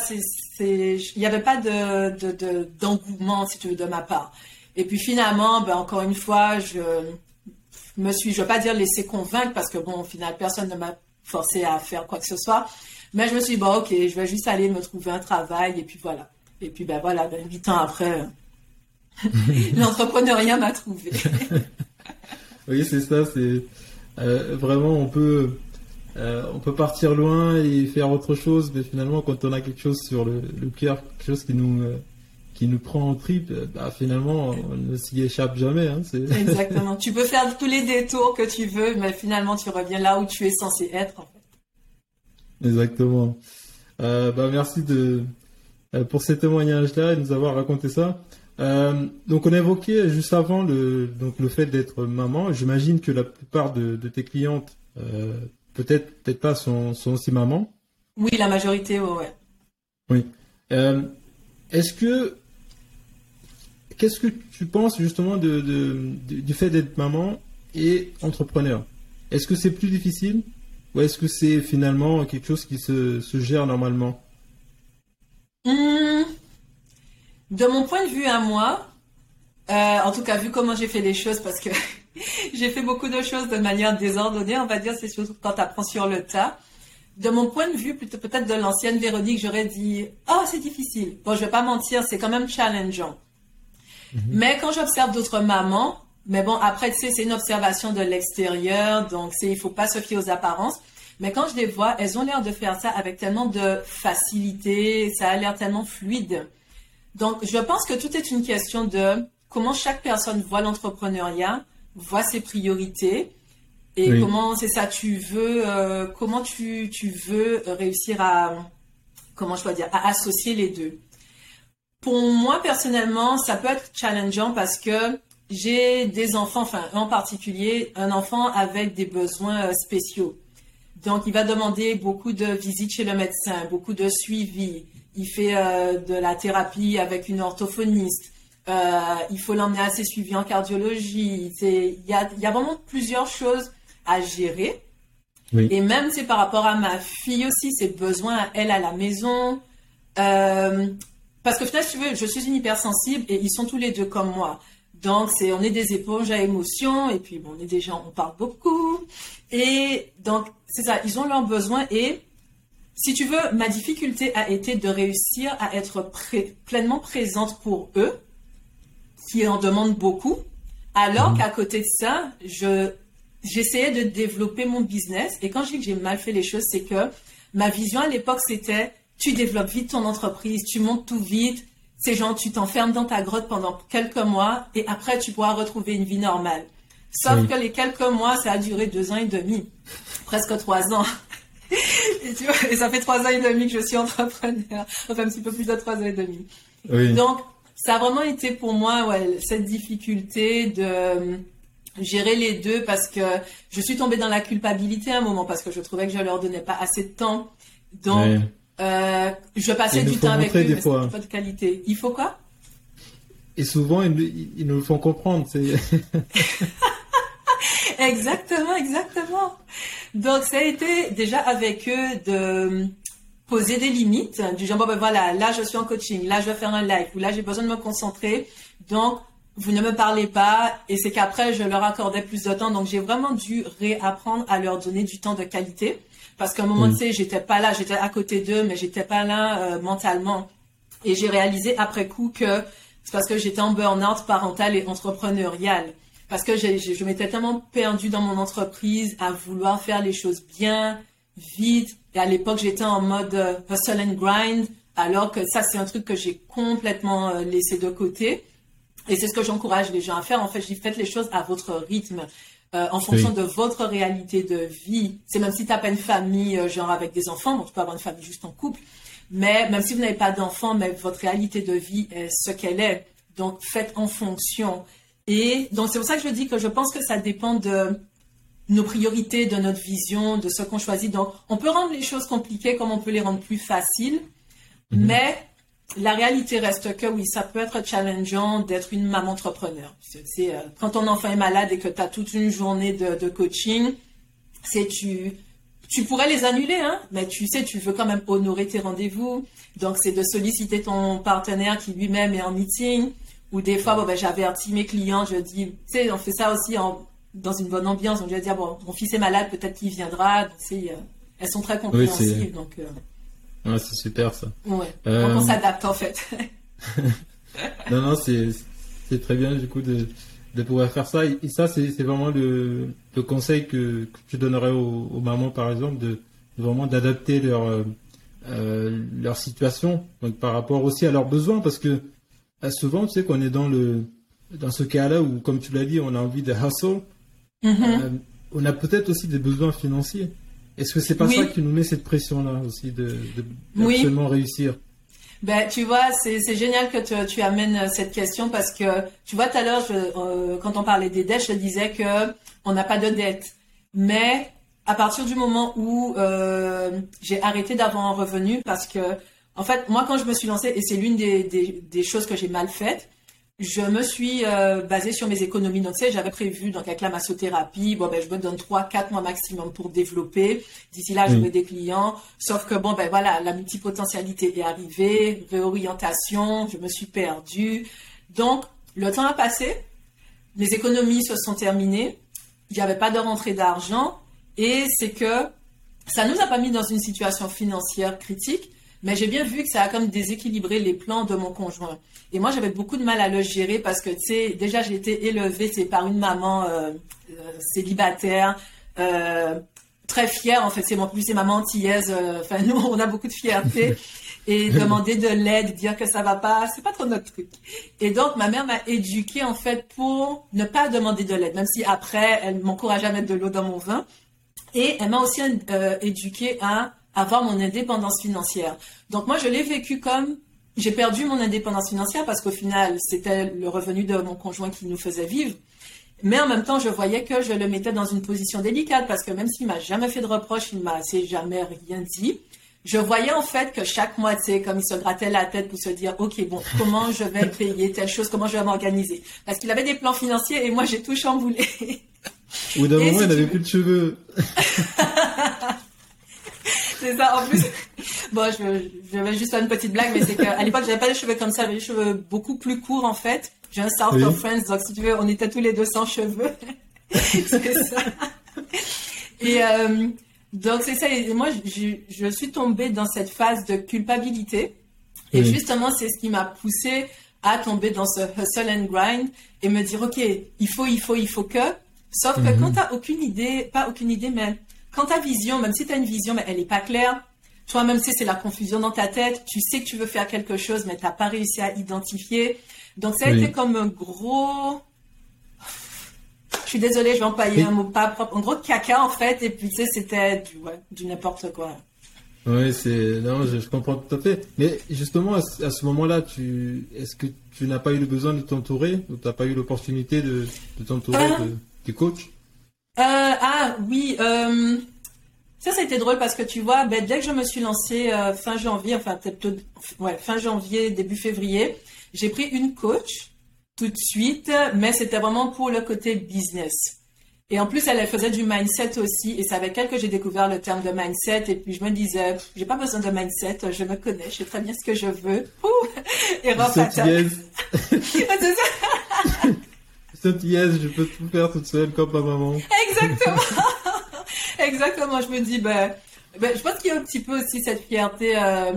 il n'y avait pas de, d'engouement, si tu veux, de ma part. Et puis finalement, ben, encore une fois, je me suis, je veux pas dire laissé convaincre parce que bon, au final, personne ne m'a forcé à faire quoi que ce soit. Mais je me suis dit, bon, ok, je vais juste aller me trouver un travail et puis voilà. Et puis ben voilà, ben, huit ans après, l'entrepreneuriat m'a trouvé. oui, c'est ça. C'est euh, vraiment on peut euh, on peut partir loin et faire autre chose, mais finalement, quand on a quelque chose sur le, cœur, quelque chose qui nous euh, qui nous prend en trip, bah, finalement, on ne s'y échappe jamais. Hein, Exactement. tu peux faire tous les détours que tu veux, mais finalement, tu reviens là où tu es censé être. Exactement. Euh, bah, merci de, euh, pour ces témoignages-là et de nous avoir raconté ça. Euh, donc on a évoqué juste avant le, donc le fait d'être maman. J'imagine que la plupart de, tes clientes, peut-être peut-être pas, sont, sont aussi mamans. Oui, la majorité, ouais. Oui. Est-ce que qu'est-ce que tu penses justement du fait d'être maman et entrepreneur? Est-ce que c'est plus difficile ou est-ce que c'est finalement quelque chose qui se, gère normalement? Hmm. De mon point de vue à moi, euh, en tout cas vu comment j'ai fait les choses, parce que j'ai fait beaucoup de choses de manière désordonnée, on va dire, c'est surtout quand tu apprends sur le tas. De mon point de vue, peut-être de l'ancienne Véronique, j'aurais dit, oh, c'est difficile. Bon, je vais pas mentir, c'est quand même challengeant. Mhm. Mais quand j'observe d'autres mamans, mais bon, après, tu sais, c'est une observation de l'extérieur, donc il faut pas se fier aux apparences. Mais quand je les vois, elles ont l'air de faire ça avec tellement de facilité, ça a l'air tellement fluide. Donc, je pense que tout est une question de comment chaque personne voit l'entrepreneuriat, voit ses priorités, et comment c'est ça, tu veux, euh, comment tu, tu veux réussir à, comment je dois dire, à associer les deux. Pour moi, personnellement, ça peut être challengeant parce que j'ai des enfants, enfin, en particulier, un enfant avec des besoins euh, spéciaux. Donc, il va demander beaucoup de visites chez le médecin, beaucoup de suivi. Il fait euh, de la thérapie avec une orthophoniste. Euh, il faut l'emmener à ses suivis en cardiologie. Il y a, y a vraiment plusieurs choses à gérer. Et même, c'est par rapport à ma fille aussi, ses besoins à elle à la maison. Euh, parce que finalement, tu veux, je suis une hypersensible et ils sont tous les deux comme moi. Donc, c'est, on est des éponges à émotions et puis bon, on est des gens, on parle beaucoup. Et donc, c'est ça, ils ont leurs besoins et si tu veux, ma difficulté a été de réussir à être pleinement présente pour eux, qui en demandent beaucoup, alors mmh. qu'à côté de ça, je, j'essayais de développer mon business. Et quand je dis que j'ai mal fait les choses, c'est que ma vision à l'époque, c'était tu développes vite ton entreprise, tu montes tout vite. C'est genre, tu t'enfermes dans ta grotte pendant quelques mois et après, tu pourras retrouver une vie normale. Sauf que les quelques mois, ça a duré deux ans et demi, presque trois ans. et, ça fait trois ans et demi que je suis entrepreneur, enfin un petit peu plus de trois ans et demi. Donc, ça a vraiment été pour moi ouais, cette difficulté de euh, gérer les deux parce que je suis tombée dans la culpabilité à un moment parce que je trouvais que je leur donnais pas assez de temps. Donc, euh, je passais du temps avec eux, mais c'était pas de qualité. Il faut quoi? Et souvent, ils, ils, nous le font comprendre. exactement, exactement. Donc, ça a été déjà avec eux de poser des limites, du genre, bon, ben voilà, là, je suis en coaching, là, je vais faire un live, ou là, j'ai besoin de me concentrer. Donc, vous ne me parlez pas, et c'est qu'après, je leur accordais plus de temps. Donc, j'ai vraiment dû réapprendre à leur donner du temps de qualité. Parce qu'à un moment, tu sais, j'étais pas là, j'étais à côté d'eux, mais j'étais pas là euh, mentalement. Et j'ai réalisé après coup que c'est parce que j'étais en burn-out parental et entrepreneurial. Parce que je m'étais tellement perdue dans mon entreprise à vouloir faire les choses bien, vite. Et à l'époque, j'étais en mode euh, hustle and grind, alors que ça, c'est un truc que j'ai complètement euh, laissé de côté. Et c'est ce que j'encourage les gens à faire. En fait, je dis faites les choses à votre rythme. Euh, en fonction de votre réalité de vie. C'est même si tu n'as pas une famille, euh, genre avec des enfants, bon, tu peux avoir une famille juste en couple, mais même si vous n'avez pas d'enfants, mais votre réalité de vie est ce qu'elle est. Donc, faites en fonction. Et donc, c'est pour ça que je dis que je pense que ça dépend de nos priorités, de notre vision, de ce qu'on choisit. Donc, on peut rendre les choses compliquées comme on peut les rendre plus faciles, mhm. mais la réalité reste que oui, ça peut être challengeant d'être une maman entrepreneur. C'est euh, quand ton enfant est malade et que tu as toute une journée de, coaching, c'est tu tu pourrais les annuler, hein, mais tu sais, tu veux quand même honorer tes rendez-vous. Donc, c'est de solliciter ton partenaire qui lui-même est en meeting. Ou des fois, bon, ben, j'avertis mes clients, je dis, tu sais, on fait ça aussi en, dans une bonne ambiance. Donc, je vais dire, bon, mon fils est malade, peut-être qu'il viendra. Tu elles sont très compréhensives. donc, euh, c'est super ça. Ouais. Euh, on s'adapte en fait. non, non, c'est très bien du coup de, de pouvoir faire ça. Et ça, c'est vraiment le, le, conseil que, que tu donnerais aux, mamans, par exemple, de, vraiment d'adapter leur, euh, euh, leur situation donc, par rapport aussi à leurs besoins. Parce que souvent, tu sais qu'on est dans, le, dans ce cas-là où, comme tu l'as dit, on a envie de hustle. Mm-hmm. on a peut-être aussi des besoins financiers. Est-ce que c'est pas ça qui nous met cette pression-là aussi de, de absolument réussir? Ben, tu vois, c'est génial que tu, tu, amènes euh, cette question parce que, tu vois, tout à l'heure, euh, quand on parlait des dettes, je disais que on n'a pas de dette. Mais à partir du moment où euh, j'ai arrêté d'avoir un revenu, parce que, en fait, moi, quand je me suis lancée, et c'est l'une des, des, des, choses que j'ai mal faites, je me suis euh, basée sur mes économies. Donc, tu sais, j'avais prévu, donc avec la massothérapie, bon, ben, je me donne 3, 4 mois maximum pour développer. D'ici là, je veux des clients. Sauf que, bon, ben voilà, la multipotentialité est arrivée, réorientation, je me suis perdue. Donc, le temps a passé, mes économies se sont terminées, il n'y avait pas de rentrée d'argent, et c'est que ça nous a pas mis dans une situation financière critique, mais j'ai bien vu que ça a comme déséquilibré les plans de mon conjoint. Et moi, j'avais beaucoup de mal à le gérer parce que, tu sais, déjà, j'ai été élevée c'est par une maman euh, euh, célibataire, euh, très fière. En fait, c'est mon plus, c'est maman antillaise. Enfin, nous, on a beaucoup de fierté. Et demander de l'aide, dire que ça va pas, c'est pas trop notre truc. Et donc, ma mère m'a éduquée, en fait, pour ne pas demander de l'aide, même si après, elle m'encourageait à mettre de l'eau dans mon vin. Et elle m'a aussi euh, éduquée à avoir mon indépendance financière. Donc moi, je l'ai vécu comme j'ai perdu mon indépendance financière parce qu'au final, c'était le revenu de mon conjoint qui nous faisait vivre. Mais en même temps, je voyais que je le mettais dans une position délicate parce que même s'il m'a jamais fait de reproche, il m'a jamais rien dit. Je voyais en fait que chaque mois, tu sais, comme il se grattait la tête pour se dire, OK, bon, comment je vais payer telle chose, comment je vais m'organiser. Parce qu'il avait des plans financiers et moi, j'ai tout chamboulé. Au bout d'un moment, il n'avait plus de cheveux. c'est ça. En plus, bon, je, vais juste faire une petite blague, mais c'est qu'à l'époque, j'avais pas les cheveux comme ça, j'avais les cheveux beaucoup plus courts en fait. J'ai un South of Friends, donc si tu veux, on était tous les deux sans cheveux. c'est ça. Et euh, donc c'est ça. Et moi, je, je, suis tombée dans cette phase de culpabilité. Et justement, c'est ce qui m'a poussée à tomber dans ce hustle and grind et me dire, OK, il faut, il faut, il faut que. Sauf que mhm. quand tu n'as aucune idée, pas aucune idée, mais quand ta vision, même si tu as une vision, mais elle n'est pas claire, toi-même, c'est la confusion dans ta tête, tu sais que tu veux faire quelque chose, mais tu n'as pas réussi à identifier. Donc, ça a été comme un gros... Je suis désolée, je vais employer un mot pas propre. Un gros caca, en fait, et puis, tu sais, c'était du, ouais, du n'importe quoi. Oui, c'est non, je, comprends tout à fait. Mais justement, à, ce moment-là, tu est-ce que tu n'as pas eu le besoin de t'entourer ou tu n'as pas eu l'opportunité de, de t'entourer euh, de, de coach? Ah oui, euh, ça, ça a été drôle parce que tu vois, ben, dès que je me suis lancée euh, fin janvier, enfin peut-être ouais, fin janvier, début février, j'ai pris une coach tout de suite, mais c'était vraiment pour le côté business. Et en plus, elle, faisait du mindset aussi, et c'est avec elle que j'ai découvert le terme de mindset. Et puis je me disais, j'ai pas besoin de mindset, je me connais, je sais très bien ce que je veux. Ouh, et c'est ça. Cette yes, je peux tout faire toute seule comme ma maman. Exactement. Exactement. Je me dis, ben, ben, je pense qu'il y a un petit peu aussi cette fierté. Euh,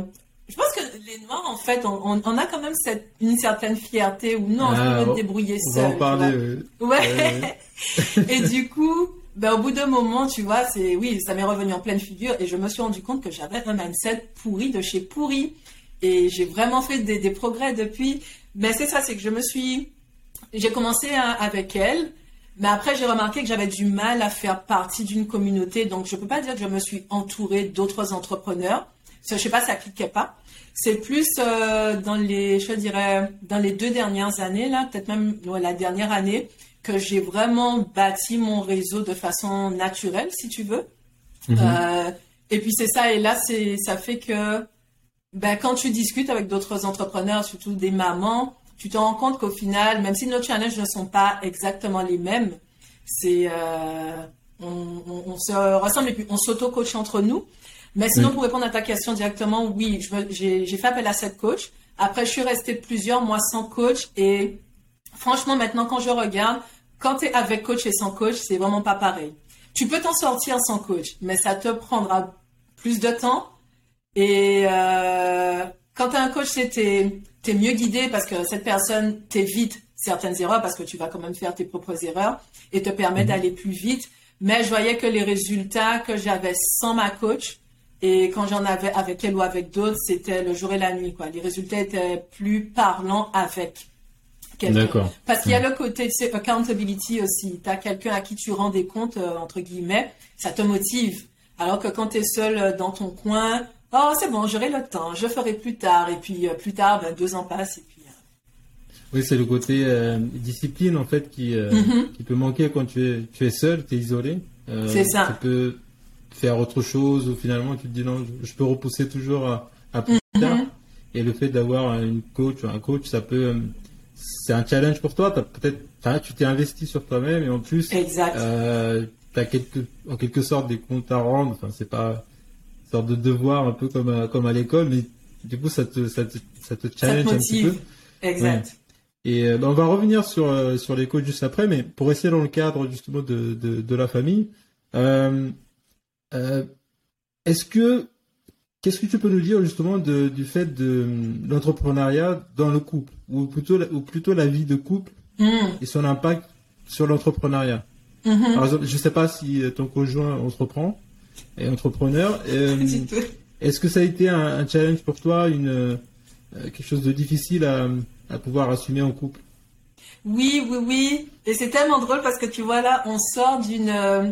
je pense que les Noirs, en fait, on, on, a quand même cette, une certaine fierté où non, ah, je peux me débrouiller seul. On va en parler. Ouais. et du coup, ben, au bout d'un moment, tu vois, c'est oui, ça m'est revenu en pleine figure et je me suis rendu compte que j'avais un mindset pourri de chez pourri. Et j'ai vraiment fait des, des progrès depuis. Mais c'est ça, c'est que je me suis j'ai commencé avec elle, mais après j'ai remarqué que j'avais du mal à faire partie d'une communauté, donc je peux pas dire que je me suis entourée d'autres entrepreneurs. Je sais pas, ça cliquait pas. C'est plus euh, dans les, je dirais, dans les deux dernières années là, peut-être même la dernière année, que j'ai vraiment bâti mon réseau de façon naturelle, si tu veux. Mhm. Euh, et puis c'est ça, et là c'est, ça fait que, ben quand tu discutes avec d'autres entrepreneurs, surtout des mamans, tu te rends compte qu'au final, même si nos challenges ne sont pas exactement les mêmes, c'est euh, on, se ressemble et puis on s'auto-coach entre nous. Mais sinon, pour répondre à ta question directement, oui, j'ai fait appel à cette coach. Après, je suis restée plusieurs mois sans coach et franchement, maintenant, quand je regarde, quand tu es avec coach et sans coach, c'est vraiment pas pareil. Tu peux t'en sortir sans coach, mais ça te prendra plus de temps. Et euh, quand tu as un coach, c'était es mieux guidé parce que cette personne t'évite certaines erreurs parce que tu vas quand même faire tes propres erreurs et te permet mhm. d'aller plus vite. Mais je voyais que les résultats que j'avais sans ma coach et quand j'en avais avec elle ou avec d'autres, c'était le jour et la nuit. Quoi. Les résultats étaient plus parlants avec quelqu'un. Parce qu'il y a le côté, tu accountability aussi. Tu as quelqu'un à qui tu rends des comptes, euh, entre guillemets, ça te motive. Alors que quand tu es seul dans ton coin, oh, c'est bon, j'aurai le temps, je ferai plus tard. Et puis plus tard, ben, deux ans passent et puis. Oui, c'est le côté discipline en fait qui, mm-hmm. qui peut manquer quand tu es, tu es seul, tu es isolé. c'est ça. Tu peux faire autre chose ou finalement tu te dis non, je, peux repousser toujours à, plus mm-hmm. tard. Et le fait d'avoir une coach ou un coach, ça peut c'est un challenge pour toi. Peut-être, tu t'es investi sur toi-même et en plus, euh, tu as quelque, en quelque sorte des comptes à rendre. Enfin, c'est pas sorte de devoir un peu comme à, comme à l'école, mais du coup, ça te, ça te, ça te challenge un petit peu. Exact. Et euh, ben, on va revenir sur, euh, sur les coachs juste après, mais pour rester dans le cadre justement de, de, de la famille, euh, euh est-ce que Qu'est-ce que tu peux nous dire justement du fait de l'entrepreneuriat dans le couple, ou plutôt, ou plutôt la vie de couple mm. et son impact sur l'entrepreneuriat? Par exemple, je ne sais pas si ton conjoint entreprend, est entrepreneur. Euh, est-ce que ça a été un, challenge pour toi, une, euh, quelque chose de difficile à, à pouvoir assumer en couple? Oui, oui, oui. Et c'est tellement drôle parce que tu vois là, on sort d'une... Euh,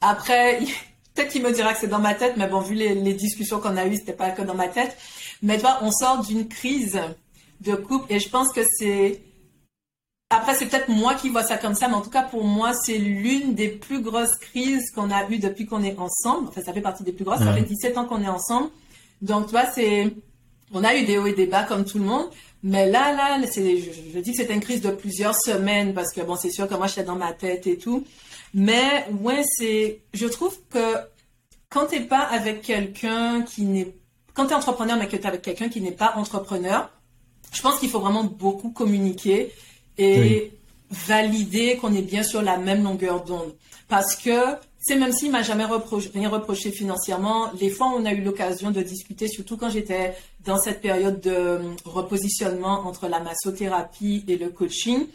après, Peut-être qu'il me dira que c'est dans ma tête, mais bon, vu les, discussions qu'on a eues, c'était pas que dans ma tête. Mais toi, on sort d'une crise de couple et je pense que c'est après, c'est peut-être moi qui vois ça comme ça, mais en tout cas, pour moi, c'est l'une des plus grosses crises qu'on a eues depuis qu'on est ensemble. Enfin, ça fait partie des plus grosses. Ça fait 17 ans qu'on est ensemble. Donc, toi, c'est, on a eu des hauts et des bas comme tout le monde. Mais là, là, c'est, je, je dis que c'est une crise de plusieurs semaines parce que bon, c'est sûr que moi, j'étais dans ma tête et tout. Mais ouais, c'est, je trouve que quand t'es pas avec quelqu'un qui n'est, quand t'es entrepreneur mais que t'es avec quelqu'un qui n'est pas entrepreneur, je pense qu'il faut vraiment beaucoup communiquer et valider qu'on est bien sur la même longueur d'onde. Parce que c'est même s'il m'a jamais reproché, rien reproché financièrement, les fois où on a eu l'occasion de discuter, surtout quand j'étais dans cette période de repositionnement entre la massothérapie et le coaching,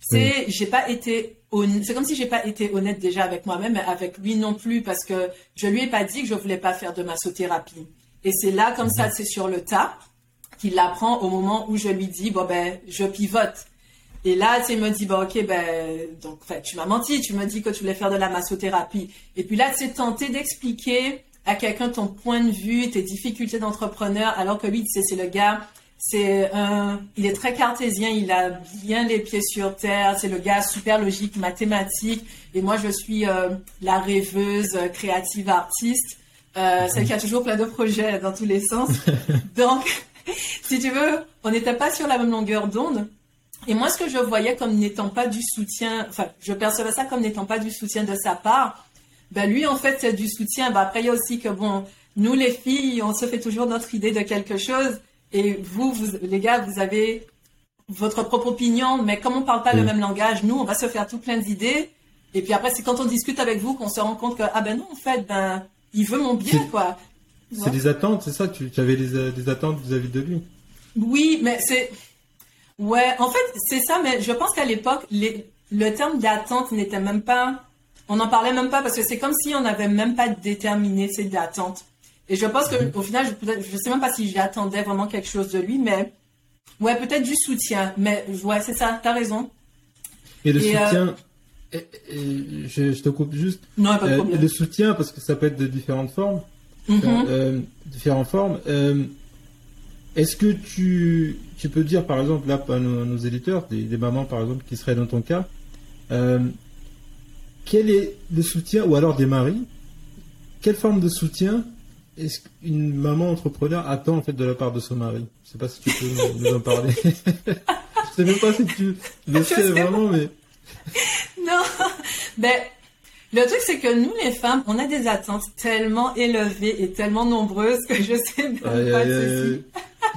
c'est, j'ai pas été c'est comme si j'ai pas été honnête déjà avec moi-même, mais avec lui non plus, parce que je lui ai pas dit que je voulais pas faire de massothérapie. Et c'est là, comme ça, mhm. c'est sur le tas, qu'il l'apprend au moment où je lui dis, bon ben, je pivote. Et là, tu sais, il me dit, bon, ok, ben, donc, tu m'as menti, tu m'as dit que tu voulais faire de la massothérapie. Et puis là, tu sais, tenter d'expliquer à quelqu'un ton point de vue, tes difficultés d'entrepreneur, alors que lui, tu sais, c'est le gars c'est un, il est très cartésien, il a bien les pieds sur terre. C'est le gars super logique, mathématique. Et moi, je suis euh, la rêveuse, créative, artiste, euh, celle qui a toujours plein de projets dans tous les sens. Donc, si tu veux, on n'était pas sur la même longueur d'onde. Et moi, ce que je voyais comme n'étant pas du soutien, enfin, je percevais ça comme n'étant pas du soutien de sa part. Ben lui, en fait, c'est du soutien. Ben après, il y a aussi que bon, nous les filles, on se fait toujours notre idée de quelque chose. Et vous, les gars, vous avez votre propre opinion, mais comme on ne parle pas le même langage, nous, on va se faire tout plein d'idées. Et puis après, c'est quand on discute avec vous qu'on se rend compte que, ah ben non, en fait, ben, il veut mon bien, quoi. C'est des attentes, c'est ça? Tu, avais des, attentes vis-à-vis de lui? Oui, mais c'est... Ouais, en fait, c'est ça, mais je pense qu'à l'époque, le terme d'attente n'était même pas... On n'en parlait même pas parce que c'est comme si on n'avait même pas déterminé ces d'attente. Et je pense qu'au final, je ne sais même pas si j'attendais vraiment quelque chose de lui, mais ouais, peut-être du soutien. Mais ouais, c'est ça, tu as raison. Et le soutien, euh, je, te coupe juste. Non, pas de euh, problème. le soutien, parce que ça peut être de différentes formes. Mm-hmm. Euh, différentes formes. Est-ce que tu, tu peux dire, par exemple, là, à nos, éditeurs, des, des, mamans, par exemple, qui seraient dans ton cas, quel est le soutien, ou alors des maris, quelle forme de soutien est-ce qu'une maman entrepreneur attend en fait de la part de son mari? Je sais pas si tu peux nous en parler. je sais même pas si tu le sais vraiment, mais. non, ben le truc c'est que nous les femmes, on a des attentes tellement élevées et tellement nombreuses que je sais même pas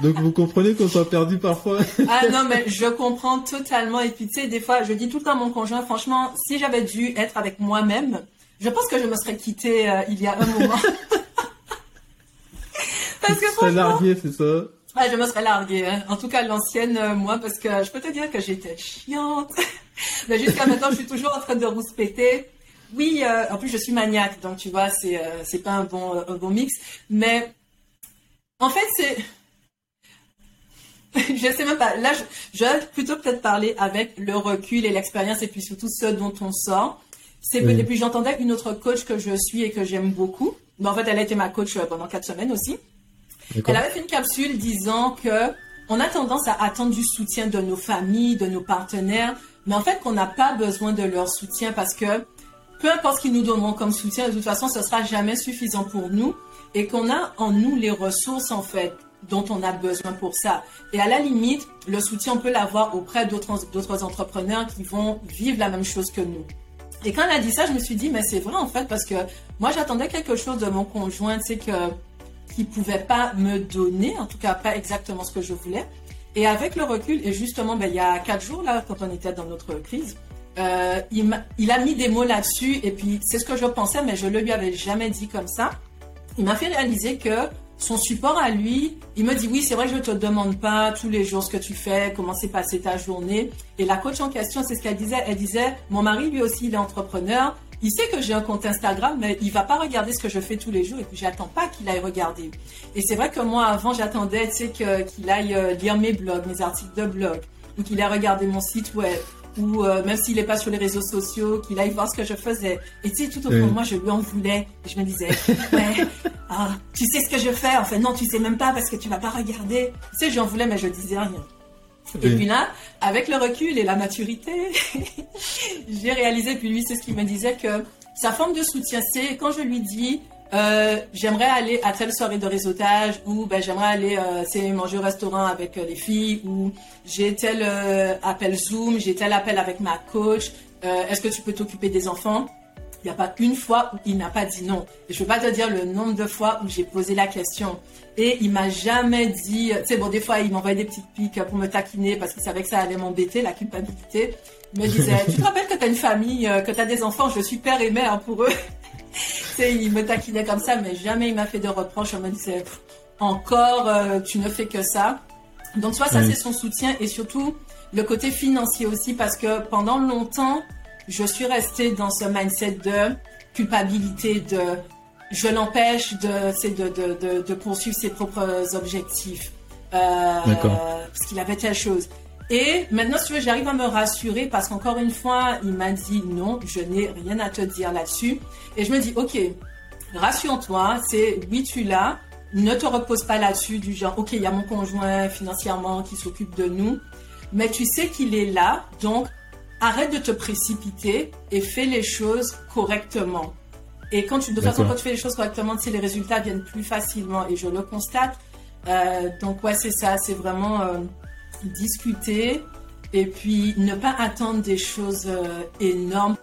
Donc vous comprenez qu'on soit perdu parfois. ah non mais je comprends totalement et puis tu sais des fois je dis tout le temps à mon conjoint franchement si j'avais dû être avec moi-même, je pense que je me serais quittée euh, il y a un moment. parce que franchement... largué, c'est ça? Je me serais larguée. Hein. En tout cas, l'ancienne, euh, moi, parce que je peux te dire que j'étais chiante. Mais jusqu'à maintenant, je suis toujours en train de rouspéter. Oui, euh, en plus, je suis maniaque, donc tu vois, c'est c'est pas un bon, un bon mix. Mais en fait, c'est. je sais même pas. Là, je, vais plutôt peut-être parler avec le recul et l'expérience et puis surtout ce dont on sort. C'est Et puis j'entendais une autre coach que je suis et que j'aime beaucoup Mais en fait, elle a été ma coach pendant quatre semaines aussi. Elle avait fait une capsule disant que on a tendance à attendre du soutien de nos familles, de nos partenaires, mais en fait qu'on n'a pas besoin de leur soutien parce que peu importe ce qu'ils nous donneront comme soutien, de toute façon, ce sera jamais suffisant pour nous et qu'on a en nous les ressources en fait dont on a besoin pour ça. Et à la limite, le soutien, on peut l'avoir auprès d'autres entrepreneurs qui vont vivre la même chose que nous. Et quand elle a dit ça, je me suis dit, mais c'est vrai en fait, parce que moi j'attendais quelque chose de mon conjoint, c'est que qui pouvait pas me donner, en tout cas pas exactement ce que je voulais. Et avec le recul, et justement, ben, il y a quatre jours là, quand on était dans notre crise, euh, il, a, il, a mis des mots là-dessus, et puis c'est ce que je pensais, mais je ne lui avais jamais dit comme ça. Il m'a fait réaliser que son support à lui, il me dit oui, c'est vrai je te demande pas tous les jours ce que tu fais, comment s'est passée ta journée. Et la coach en question, c'est ce qu'elle disait. Elle disait, mon mari lui aussi, il est entrepreneur. Il sait que j'ai un compte Instagram, mais il va pas regarder ce que je fais tous les jours et puis j'attends pas qu'il aille regarder. Et c'est vrai que moi, avant, j'attendais, tu sais, qu'il aille euh, lire mes blogs, mes articles de blog, ou qu'il aille regarder mon site web, ou euh, même s'il n'est pas sur les réseaux sociaux, qu'il aille voir ce que je faisais. Et tu sais, tout au fond de moi, je lui en voulais. Et je me disais, mais ah, tu sais ce que je fais? Enfin, non, tu sais même pas parce que tu vas pas regarder. Tu sais, j'en voulais, mais je disais rien. Et puis là, avec le recul et la maturité, j'ai réalisé, puis lui, c'est ce qu'il me disait, que sa forme de soutien, c'est quand je lui dis, euh, j'aimerais aller à telle soirée de réseautage ou ben, j'aimerais aller euh, manger au restaurant avec euh, les filles ou j'ai tel appel Zoom, j'ai tel appel avec ma coach. Est-ce que tu peux t'occuper des enfants? Il n'y a pas une fois où il n'a pas dit non. Et je ne peux pas te dire le nombre de fois où j'ai posé la question. Et il m'a jamais dit, tu sais, bon, des fois, il m'envoyait des petites piques pour me taquiner parce qu'il savait que ça allait m'embêter, la culpabilité. Il me disait, tu te rappelles que tu as une famille, que tu as des enfants, je suis père et mère pour eux il me taquinait comme ça, mais jamais il m'a fait de reproches. On me disait, encore, euh, tu ne fais que ça. Donc, soit ça, c'est son soutien et surtout le côté financier aussi, parce que pendant longtemps, je suis restée dans ce mindset de culpabilité, de je l'empêche de, de, de, poursuivre ses propres objectifs. Euh, parce qu'il avait telle chose. Et maintenant, si tu veux, j'arrive à me rassurer parce qu'encore une fois, il m'a dit non, je n'ai rien à te dire là-dessus. Et je me dis, ok, rassure-toi, c'est oui, tu l'as. Ne te repose pas là-dessus du genre, ok, il y a mon conjoint financièrement qui s'occupe de nous, mais tu sais qu'il est là, donc arrête de te précipiter et fais les choses correctement. Et quand tu, de toute façon, quand tu fais les choses correctement, tu les résultats viennent plus facilement et je le constate. Euh, donc ouais, c'est ça, c'est vraiment euh, discuter et puis ne pas attendre des choses euh, énormes.